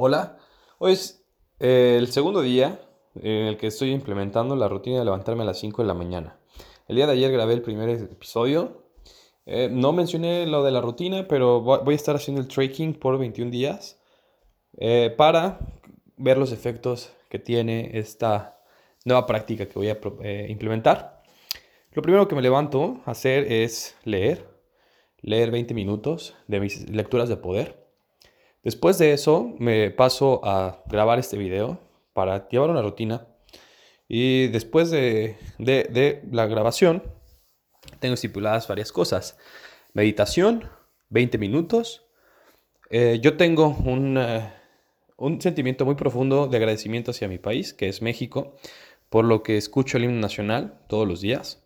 Hola, hoy es eh, el segundo día en el que estoy implementando la rutina de levantarme a las 5 de la mañana. El día de ayer grabé el primer episodio. Eh, no mencioné lo de la rutina, pero voy a estar haciendo el tracking por 21 días eh, para ver los efectos que tiene esta nueva práctica que voy a implementar. Lo primero que me levanto a hacer es leer, leer 20 minutos de mis lecturas de poder. Después de eso me paso a grabar este video para llevar una rutina. Y después de, la grabación tengo estipuladas varias cosas. Meditación, 20 minutos. Eh, yo tengo un, eh, un sentimiento muy profundo de agradecimiento hacia mi país, que es México, por lo que escucho el himno nacional todos los días.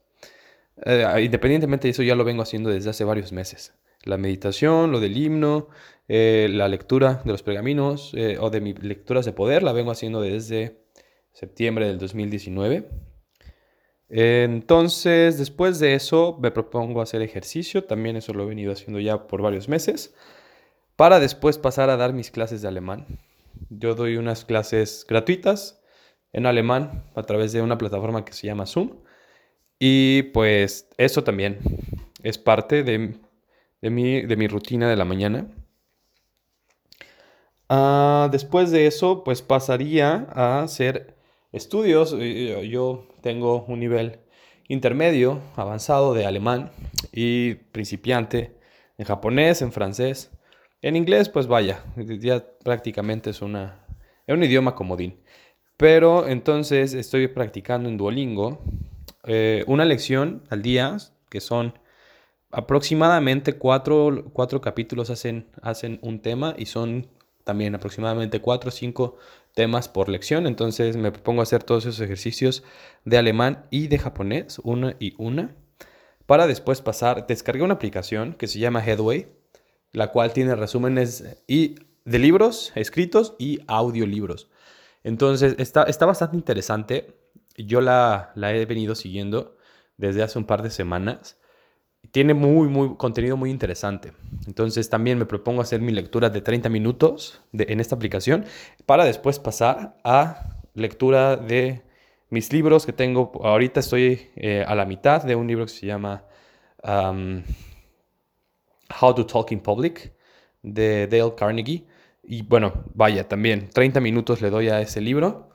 Eh, independientemente de eso, ya lo vengo haciendo desde hace varios meses la meditación, lo del himno, eh, la lectura de los pergaminos eh, o de mis lecturas de poder, la vengo haciendo desde septiembre del 2019. Entonces, después de eso, me propongo hacer ejercicio, también eso lo he venido haciendo ya por varios meses, para después pasar a dar mis clases de alemán. Yo doy unas clases gratuitas en alemán a través de una plataforma que se llama Zoom. Y pues eso también es parte de de mi, de mi rutina de la mañana. Ah, después de eso, pues pasaría a hacer estudios. Yo tengo un nivel intermedio, avanzado de alemán y principiante en japonés, en francés. En inglés, pues vaya, ya prácticamente es, una, es un idioma comodín. Pero entonces estoy practicando en Duolingo eh, una lección al día, que son aproximadamente cuatro, capítulos hacen, hacen un tema y son también aproximadamente cuatro o cinco temas por lección. Entonces me propongo hacer todos esos ejercicios de alemán y de japonés, una y una, para después pasar, descargué una aplicación que se llama Headway, la cual tiene resúmenes y de libros escritos y audiolibros. Entonces está, está bastante interesante. Yo la, la he venido siguiendo desde hace un par de semanas tiene muy, muy contenido muy interesante. Entonces también me propongo hacer mi lectura de 30 minutos en esta aplicación para después pasar a lectura de mis libros que tengo. Ahorita estoy eh, a la mitad de un libro que se llama um, How to Talk in Public de Dale Carnegie. Y bueno, vaya, también 30 minutos le doy a ese libro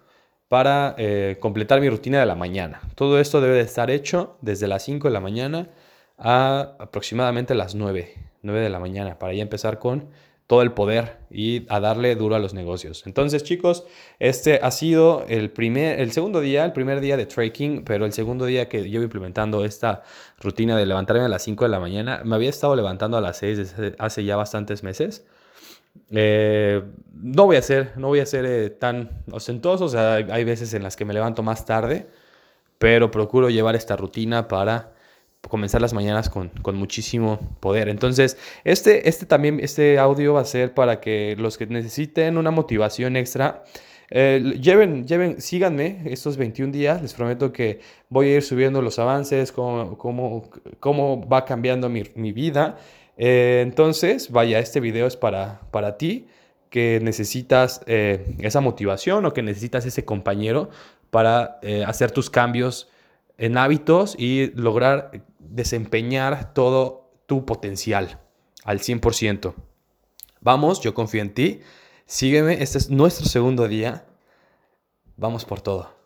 para eh, completar mi rutina de la mañana. Todo esto debe de estar hecho desde las 5 de la mañana a aproximadamente las 9, 9 de la mañana, para ya empezar con todo el poder y a darle duro a los negocios. Entonces, chicos, este ha sido el primer, el segundo día, el primer día de tracking, pero el segundo día que yo implementando esta rutina de levantarme a las 5 de la mañana. Me había estado levantando a las 6 desde hace ya bastantes meses. Eh, no voy a ser, no voy a ser eh, tan ostentoso, o sea, hay veces en las que me levanto más tarde, pero procuro llevar esta rutina para comenzar las mañanas con, muchísimo poder. Entonces, este, este también, este audio va a ser para que los que necesiten una motivación extra, eh, lleven, lleven, síganme estos 21 días. Les prometo que voy a ir subiendo los avances, cómo, cómo, cómo va cambiando mi, vida. Eh, entonces, vaya, este video es para, para ti que necesitas eh, esa motivación o que necesitas ese compañero para hacer tus cambios en hábitos y lograr desempeñar todo tu potencial al 100%. Vamos, yo confío en ti. Sígueme, este es nuestro segundo día. Vamos por todo.